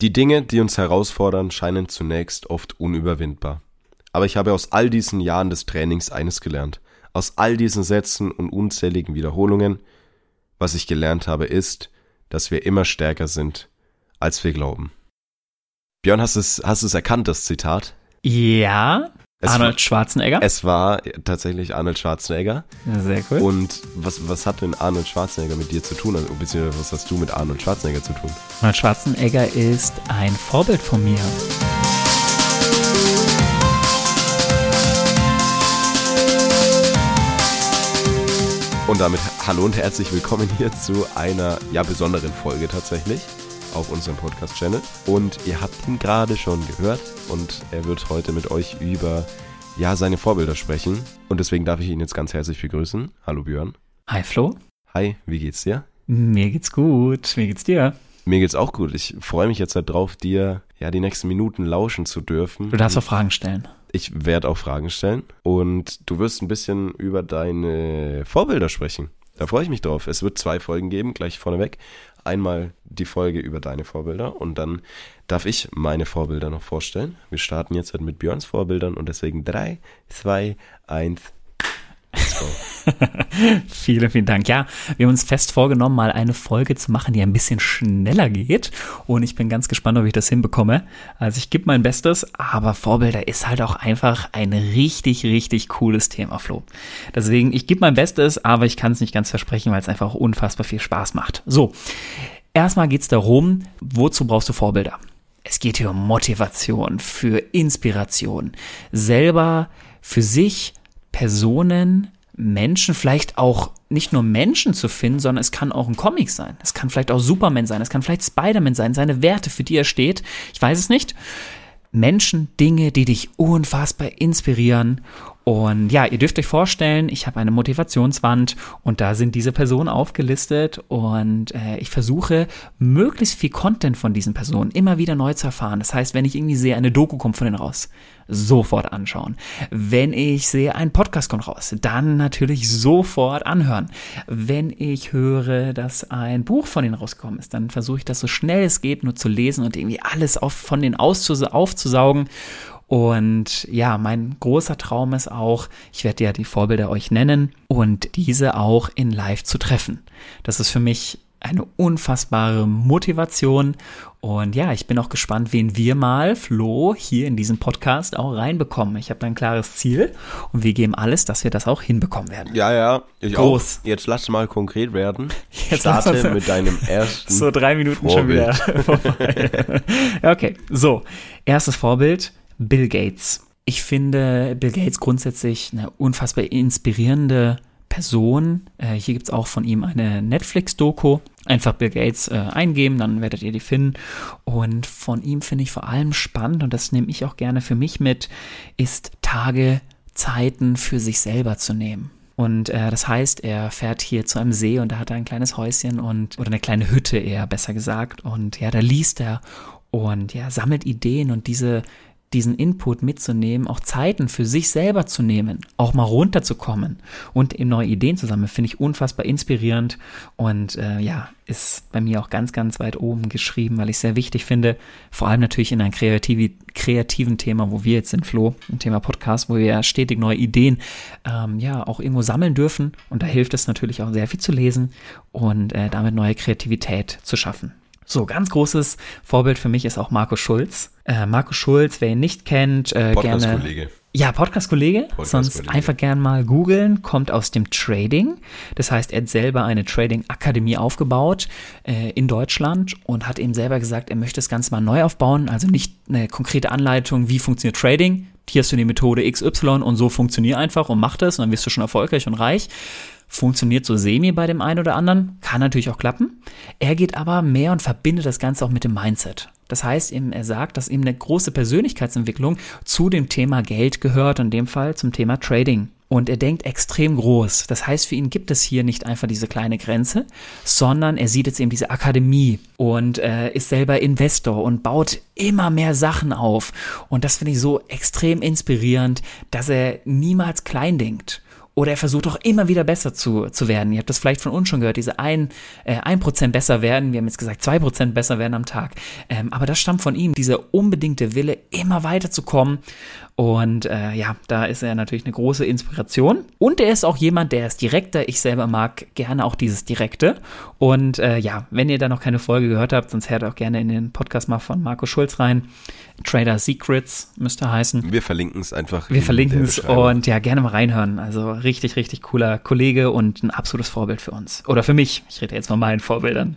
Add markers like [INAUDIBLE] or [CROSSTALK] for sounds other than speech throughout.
Die Dinge, die uns herausfordern, scheinen zunächst oft unüberwindbar. Aber ich habe aus all diesen Jahren des Trainings eines gelernt. Aus all diesen Sätzen und unzähligen Wiederholungen, was ich gelernt habe, ist, dass wir immer stärker sind, als wir glauben. Björn, hast du es, hast es erkannt, das Zitat? Ja, es Arnold Schwarzenegger? Es war tatsächlich Arnold Schwarzenegger. Sehr cool. Und was, was hat denn Arnold Schwarzenegger mit dir zu tun? Also, beziehungsweise was hast du mit Arnold Schwarzenegger zu tun? Arnold Schwarzenegger ist ein Vorbild von mir. Und damit hallo und herzlich willkommen hier zu einer ja besonderen Folge tatsächlich auf unserem Podcast-Channel. Und ihr habt ihn gerade schon gehört und er wird heute mit euch über ja, seine Vorbilder sprechen. Und deswegen darf ich ihn jetzt ganz herzlich begrüßen. Hallo Björn. Hi Flo. Hi, wie geht's dir? Mir geht's gut. Wie geht's dir? Mir geht's auch gut. Ich freue mich jetzt darauf, dir ja die nächsten Minuten lauschen zu dürfen. Du darfst auch Fragen stellen. Ich werde auch Fragen stellen und du wirst ein bisschen über deine Vorbilder sprechen. Da freue ich mich drauf. Es wird zwei Folgen geben, gleich vorneweg einmal die Folge über deine Vorbilder und dann darf ich meine Vorbilder noch vorstellen. Wir starten jetzt mit Björns Vorbildern und deswegen 3, 2, 1. [LAUGHS] vielen, vielen Dank. Ja, wir haben uns fest vorgenommen, mal eine Folge zu machen, die ein bisschen schneller geht. Und ich bin ganz gespannt, ob ich das hinbekomme. Also ich gebe mein Bestes, aber Vorbilder ist halt auch einfach ein richtig, richtig cooles Thema, Flo. Deswegen, ich gebe mein Bestes, aber ich kann es nicht ganz versprechen, weil es einfach unfassbar viel Spaß macht. So, erstmal geht es darum, wozu brauchst du Vorbilder? Es geht hier um Motivation, für Inspiration, selber für sich Personen, Menschen, vielleicht auch nicht nur Menschen zu finden, sondern es kann auch ein Comic sein. Es kann vielleicht auch Superman sein. Es kann vielleicht Spider-Man sein, seine Werte, für die er steht. Ich weiß es nicht. Menschen, Dinge, die dich unfassbar inspirieren und ja, ihr dürft euch vorstellen, ich habe eine Motivationswand und da sind diese Personen aufgelistet und äh, ich versuche möglichst viel Content von diesen Personen immer wieder neu zu erfahren. Das heißt, wenn ich irgendwie sehe, eine Doku kommt von denen raus, sofort anschauen. Wenn ich sehe, ein Podcast kommt raus, dann natürlich sofort anhören. Wenn ich höre, dass ein Buch von denen rausgekommen ist, dann versuche ich das so schnell es geht nur zu lesen und irgendwie alles auf, von denen aufzusaugen und ja, mein großer Traum ist auch, ich werde ja die Vorbilder euch nennen und diese auch in Live zu treffen. Das ist für mich eine unfassbare Motivation. Und ja, ich bin auch gespannt, wen wir mal, Flo, hier in diesem Podcast auch reinbekommen. Ich habe da ein klares Ziel und wir geben alles, dass wir das auch hinbekommen werden. Ja, ja, ich Groß. auch. Jetzt lass mal konkret werden. Jetzt Starte mit deinem ersten. [LAUGHS] So drei Minuten Vorbild. schon wieder [LAUGHS] vorbei. okay, so. Erstes Vorbild, Bill Gates. Ich finde Bill Gates grundsätzlich eine unfassbar inspirierende Person. Äh, hier gibt es auch von ihm eine Netflix-Doku. Einfach Bill Gates äh, eingeben, dann werdet ihr die finden. Und von ihm finde ich vor allem spannend, und das nehme ich auch gerne für mich mit, ist Tage, Zeiten für sich selber zu nehmen. Und äh, das heißt, er fährt hier zu einem See und da hat er ein kleines Häuschen und oder eine kleine Hütte eher besser gesagt. Und ja, da liest er und ja, sammelt Ideen und diese diesen Input mitzunehmen, auch Zeiten für sich selber zu nehmen, auch mal runterzukommen und eben neue Ideen zu sammeln, finde ich unfassbar inspirierend und äh, ja, ist bei mir auch ganz, ganz weit oben geschrieben, weil ich es sehr wichtig finde, vor allem natürlich in einem kreativ kreativen Thema, wo wir jetzt sind, Flo, im Thema Podcast, wo wir ja stetig neue Ideen ähm, ja auch irgendwo sammeln dürfen und da hilft es natürlich auch sehr viel zu lesen und äh, damit neue Kreativität zu schaffen. So, ganz großes Vorbild für mich ist auch Marco Schulz. Äh, Marco Schulz, wer ihn nicht kennt, äh, Podcast gerne. Kollege. Ja, Podcast-Kollege. Podcast sonst einfach gern mal googeln. Kommt aus dem Trading. Das heißt, er hat selber eine Trading-Akademie aufgebaut äh, in Deutschland und hat eben selber gesagt, er möchte das Ganze mal neu aufbauen. Also nicht eine konkrete Anleitung, wie funktioniert Trading. Hier hast du die Methode XY und so funktioniert einfach und mach das und dann wirst du schon erfolgreich und reich Funktioniert so semi bei dem einen oder anderen, kann natürlich auch klappen. Er geht aber mehr und verbindet das Ganze auch mit dem Mindset. Das heißt, er sagt, dass ihm eine große Persönlichkeitsentwicklung zu dem Thema Geld gehört, in dem Fall zum Thema Trading. Und er denkt extrem groß. Das heißt, für ihn gibt es hier nicht einfach diese kleine Grenze, sondern er sieht jetzt eben diese Akademie und äh, ist selber Investor und baut immer mehr Sachen auf. Und das finde ich so extrem inspirierend, dass er niemals klein denkt oder er versucht auch immer wieder besser zu, zu werden. Ihr habt das vielleicht von uns schon gehört, diese ein, äh, ein Prozent besser werden. Wir haben jetzt gesagt, zwei Prozent besser werden am Tag. Ähm, aber das stammt von ihm, dieser unbedingte Wille, immer weiterzukommen. Und äh, ja, da ist er natürlich eine große Inspiration. Und er ist auch jemand, der ist direkter. Ich selber mag gerne auch dieses Direkte. Und äh, ja, wenn ihr da noch keine Folge gehört habt, sonst hört auch gerne in den Podcast mal von Marco Schulz rein. Trader Secrets müsste heißen. Wir verlinken es einfach. Wir verlinken es und ja, gerne mal reinhören. Also richtig, richtig cooler Kollege und ein absolutes Vorbild für uns. Oder für mich. Ich rede jetzt von meinen Vorbildern.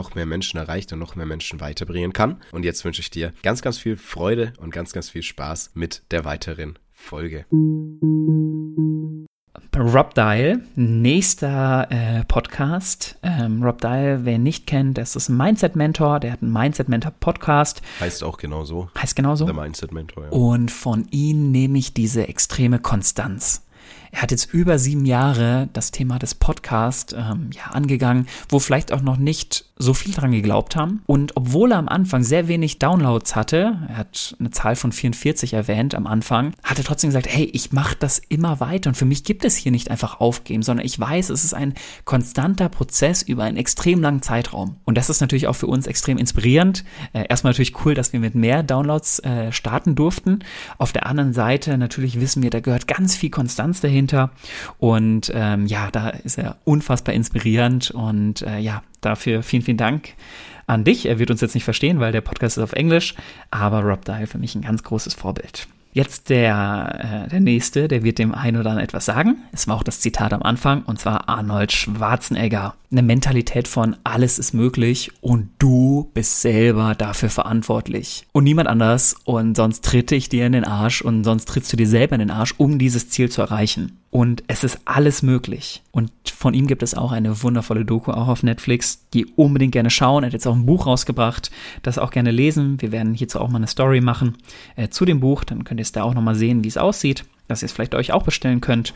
noch mehr Menschen erreicht und noch mehr Menschen weiterbringen kann. Und jetzt wünsche ich dir ganz, ganz viel Freude und ganz, ganz viel Spaß mit der weiteren Folge. Rob Dial, nächster äh, Podcast. Ähm, Rob Dial, wer ihn nicht kennt, das ist ein Mindset-Mentor, der hat einen Mindset-Mentor-Podcast. Heißt auch genauso. Heißt genauso. Der Mindset-Mentor, ja. Und von ihm nehme ich diese extreme Konstanz. Er hat jetzt über sieben Jahre das Thema des Podcasts ähm, ja, angegangen, wo vielleicht auch noch nicht so viel dran geglaubt haben. Und obwohl er am Anfang sehr wenig Downloads hatte, er hat eine Zahl von 44 erwähnt am Anfang, hat er trotzdem gesagt, hey, ich mache das immer weiter und für mich gibt es hier nicht einfach aufgeben, sondern ich weiß, es ist ein konstanter Prozess über einen extrem langen Zeitraum. Und das ist natürlich auch für uns extrem inspirierend. Äh, erstmal natürlich cool, dass wir mit mehr Downloads äh, starten durften. Auf der anderen Seite natürlich wissen wir, da gehört ganz viel Konstanz dahinter. Und ähm, ja, da ist er unfassbar inspirierend und äh, ja, dafür vielen, vielen Dank an dich. Er wird uns jetzt nicht verstehen, weil der Podcast ist auf Englisch, aber Rob Dial für mich ein ganz großes Vorbild. Jetzt der, äh, der nächste, der wird dem einen oder anderen etwas sagen. Es war auch das Zitat am Anfang, und zwar Arnold Schwarzenegger. Eine Mentalität von alles ist möglich und du bist selber dafür verantwortlich. Und niemand anders und sonst tritte ich dir in den Arsch und sonst trittst du dir selber in den Arsch, um dieses Ziel zu erreichen. Und es ist alles möglich. Und von ihm gibt es auch eine wundervolle Doku auch auf Netflix, die unbedingt gerne schauen. Er hat jetzt auch ein Buch rausgebracht, das auch gerne lesen. Wir werden hierzu auch mal eine Story machen äh, zu dem Buch. Dann könnt ihr es da auch nochmal sehen, wie es aussieht, dass ihr es vielleicht euch auch bestellen könnt.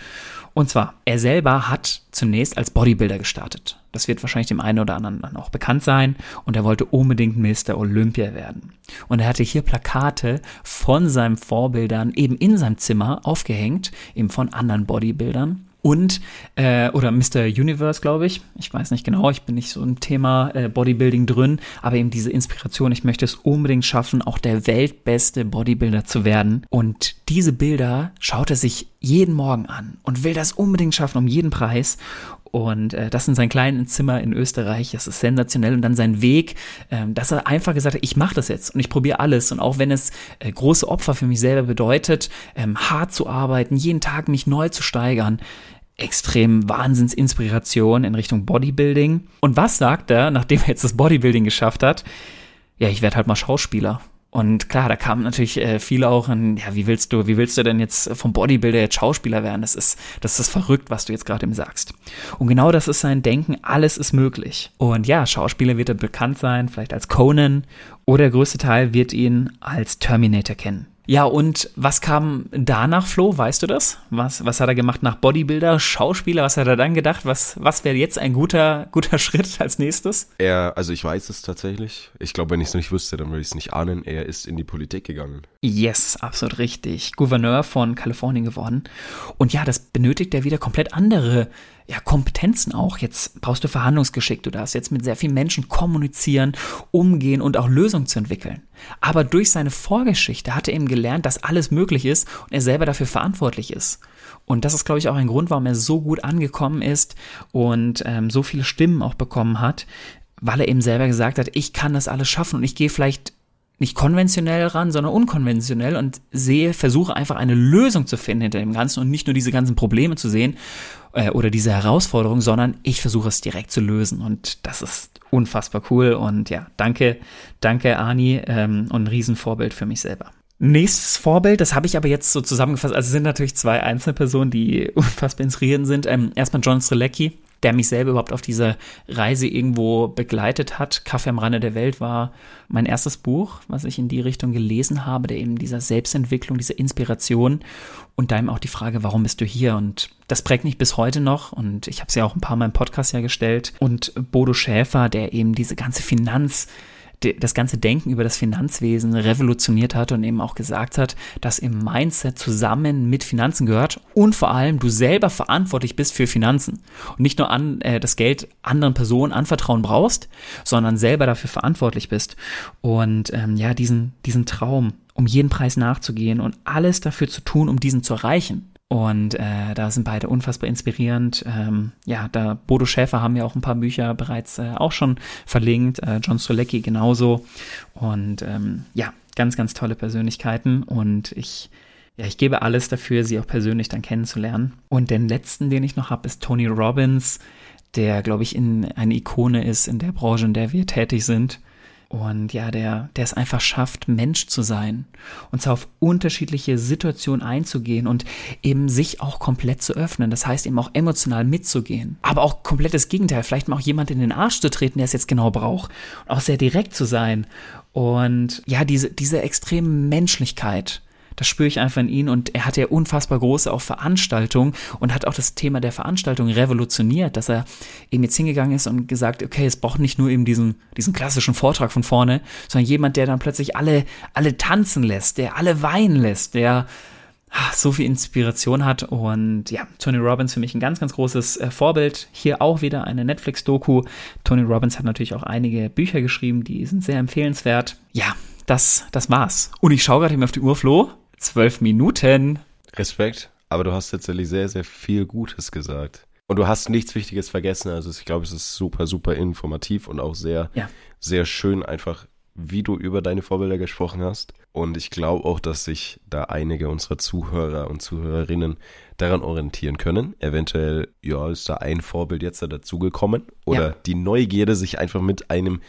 Und zwar, er selber hat zunächst als Bodybuilder gestartet. Das wird wahrscheinlich dem einen oder anderen dann auch bekannt sein. Und er wollte unbedingt Mr. Olympia werden. Und er hatte hier Plakate von seinen Vorbildern eben in seinem Zimmer aufgehängt, eben von anderen Bodybuildern und äh, oder Mr. Universe, glaube ich. Ich weiß nicht genau, ich bin nicht so im Thema äh, Bodybuilding drin, aber eben diese Inspiration, ich möchte es unbedingt schaffen, auch der weltbeste Bodybuilder zu werden. Und diese Bilder schaut er sich jeden Morgen an und will das unbedingt schaffen um jeden Preis. Und äh, das in seinem kleinen Zimmer in Österreich, das ist sensationell. Und dann sein Weg, ähm, dass er einfach gesagt hat, ich mache das jetzt und ich probiere alles. Und auch wenn es äh, große Opfer für mich selber bedeutet, ähm, hart zu arbeiten, jeden Tag mich neu zu steigern, extrem Wahnsinnsinspiration in Richtung Bodybuilding. Und was sagt er, nachdem er jetzt das Bodybuilding geschafft hat? Ja, ich werde halt mal Schauspieler. Und klar, da kamen natürlich äh, viele auch an, ja, wie willst du, wie willst du denn jetzt vom Bodybuilder jetzt Schauspieler werden? Das ist, das ist verrückt, was du jetzt gerade ihm sagst. Und genau das ist sein Denken, alles ist möglich. Und ja, Schauspieler wird er bekannt sein, vielleicht als Conan, oder der größte Teil wird ihn als Terminator kennen. Ja, und was kam danach, Flo? Weißt du das? Was, was hat er gemacht nach Bodybuilder, Schauspieler? Was hat er dann gedacht? Was, was wäre jetzt ein guter, guter [LAUGHS] Schritt als nächstes? Er, also ich weiß es tatsächlich. Ich glaube, wenn ich es nicht wüsste, dann würde ich es nicht ahnen. Er ist in die Politik gegangen. Yes, absolut richtig. Gouverneur von Kalifornien geworden. Und ja, das benötigt er wieder komplett andere ja, Kompetenzen auch. Jetzt brauchst du Verhandlungsgeschick. Du darfst jetzt mit sehr vielen Menschen kommunizieren, umgehen und auch Lösungen zu entwickeln. Aber durch seine Vorgeschichte hat er eben gelernt, dass alles möglich ist und er selber dafür verantwortlich ist. Und das ist, glaube ich, auch ein Grund, warum er so gut angekommen ist und ähm, so viele Stimmen auch bekommen hat, weil er eben selber gesagt hat, ich kann das alles schaffen und ich gehe vielleicht nicht konventionell ran, sondern unkonventionell und sehe, versuche einfach eine Lösung zu finden hinter dem Ganzen und nicht nur diese ganzen Probleme zu sehen äh, oder diese Herausforderung, sondern ich versuche es direkt zu lösen und das ist unfassbar cool und ja, danke, danke Ani ähm, und ein Riesenvorbild für mich selber. Nächstes Vorbild, das habe ich aber jetzt so zusammengefasst. Also es sind natürlich zwei einzelne Personen, die [LAUGHS] unfassbar inspirierend sind. Ähm, erstmal John Strelecki, der mich selber überhaupt auf dieser Reise irgendwo begleitet hat. Kaffee am Rande der Welt war mein erstes Buch, was ich in die Richtung gelesen habe, der eben dieser Selbstentwicklung, dieser Inspiration und da eben auch die Frage, warum bist du hier? Und das prägt mich bis heute noch und ich habe es ja auch ein paar Mal im Podcast ja gestellt. Und Bodo Schäfer, der eben diese ganze Finanz- das ganze Denken über das Finanzwesen revolutioniert hat und eben auch gesagt hat, dass im Mindset zusammen mit Finanzen gehört und vor allem du selber verantwortlich bist für Finanzen und nicht nur an äh, das Geld anderen Personen anvertrauen brauchst, sondern selber dafür verantwortlich bist und ähm, ja diesen diesen Traum um jeden Preis nachzugehen und alles dafür zu tun, um diesen zu erreichen. Und äh, da sind beide unfassbar inspirierend. Ähm, ja, da Bodo Schäfer haben ja auch ein paar Bücher bereits äh, auch schon verlinkt, äh, John Solecki genauso. Und ähm, ja, ganz, ganz tolle Persönlichkeiten. Und ich, ja, ich gebe alles dafür, sie auch persönlich dann kennenzulernen. Und den letzten, den ich noch habe, ist Tony Robbins, der, glaube ich, in eine Ikone ist in der Branche, in der wir tätig sind. Und ja, der, der es einfach schafft, Mensch zu sein und zwar auf unterschiedliche Situationen einzugehen und eben sich auch komplett zu öffnen. Das heißt eben auch emotional mitzugehen. Aber auch komplettes Gegenteil, vielleicht mal auch jemand in den Arsch zu treten, der es jetzt genau braucht. Und auch sehr direkt zu sein. Und ja, diese, diese extreme Menschlichkeit das spüre ich einfach in ihn und er hat ja unfassbar große auch Veranstaltungen und hat auch das Thema der Veranstaltung revolutioniert, dass er eben jetzt hingegangen ist und gesagt, okay, es braucht nicht nur eben diesen, diesen klassischen Vortrag von vorne, sondern jemand, der dann plötzlich alle, alle tanzen lässt, der alle weinen lässt, der ah, so viel Inspiration hat und ja, Tony Robbins für mich ein ganz, ganz großes äh, Vorbild. Hier auch wieder eine Netflix-Doku. Tony Robbins hat natürlich auch einige Bücher geschrieben, die sind sehr empfehlenswert. Ja, das, das war's. Und ich schaue gerade eben auf die Uhr, Flo. Zwölf Minuten. Respekt, aber du hast tatsächlich sehr, sehr viel Gutes gesagt. Und du hast nichts Wichtiges vergessen. Also ich glaube, es ist super, super informativ und auch sehr, ja. sehr schön einfach, wie du über deine Vorbilder gesprochen hast. Und ich glaube auch, dass sich da einige unserer Zuhörer und Zuhörerinnen daran orientieren können. Eventuell, ja, ist da ein Vorbild jetzt da dazugekommen. Oder ja. die Neugierde, sich einfach mit einem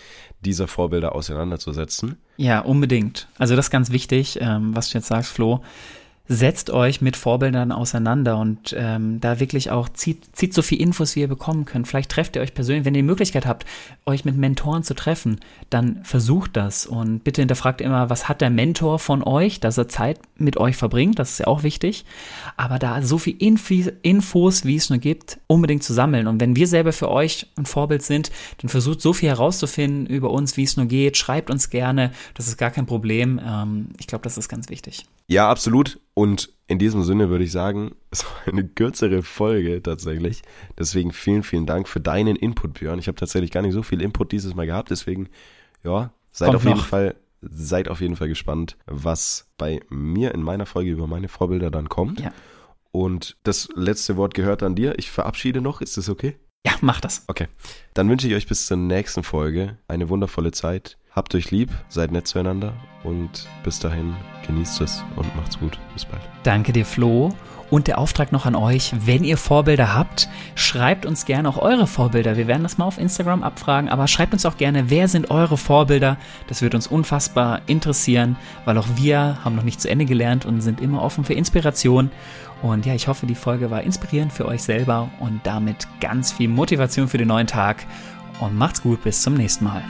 dieser Vorbilder auseinanderzusetzen. Ja, unbedingt. Also das ist ganz wichtig, ähm, was du jetzt sagst, Flo setzt euch mit Vorbildern auseinander und ähm, da wirklich auch zieht, zieht so viel Infos, wie ihr bekommen könnt. Vielleicht trefft ihr euch persönlich, wenn ihr die Möglichkeit habt, euch mit Mentoren zu treffen, dann versucht das und bitte hinterfragt immer, was hat der Mentor von euch, dass er Zeit mit euch verbringt, das ist ja auch wichtig. Aber da so viel Infi Infos, wie es nur gibt, unbedingt zu sammeln. Und wenn wir selber für euch ein Vorbild sind, dann versucht so viel herauszufinden über uns, wie es nur geht. Schreibt uns gerne, das ist gar kein Problem. Ähm, ich glaube, das ist ganz wichtig. Ja, absolut. Und in diesem Sinne würde ich sagen, [LAUGHS] es war eine kürzere Folge tatsächlich. Deswegen vielen, vielen Dank für deinen Input, Björn. Ich habe tatsächlich gar nicht so viel Input dieses Mal gehabt. Deswegen, ja, seid Kommt auf jeden Fall, seid auf jeden Fall gespannt, was bei mir in meiner Folge über meine Vorbilder dann kommt. Ja. Und das letzte Wort gehört an dir. Ich verabschiede noch. Ist das okay? Ja, mach das. Okay. Dann wünsche ich euch bis zur nächsten Folge eine wundervolle Zeit. Habt euch lieb, seid nett zueinander und bis dahin genießt es und macht's gut. Bis bald. Danke dir, Flo. Und der Auftrag noch an euch, wenn ihr Vorbilder habt, schreibt uns gerne auch eure Vorbilder. Wir werden das mal auf Instagram abfragen, aber schreibt uns auch gerne, wer sind eure Vorbilder? Das wird uns unfassbar interessieren, weil auch wir haben noch nicht zu Ende gelernt und sind immer offen für Inspiration. Und ja, ich hoffe, die Folge war inspirierend für euch selber und damit ganz viel Motivation für den neuen Tag. Und macht's gut, bis zum nächsten Mal.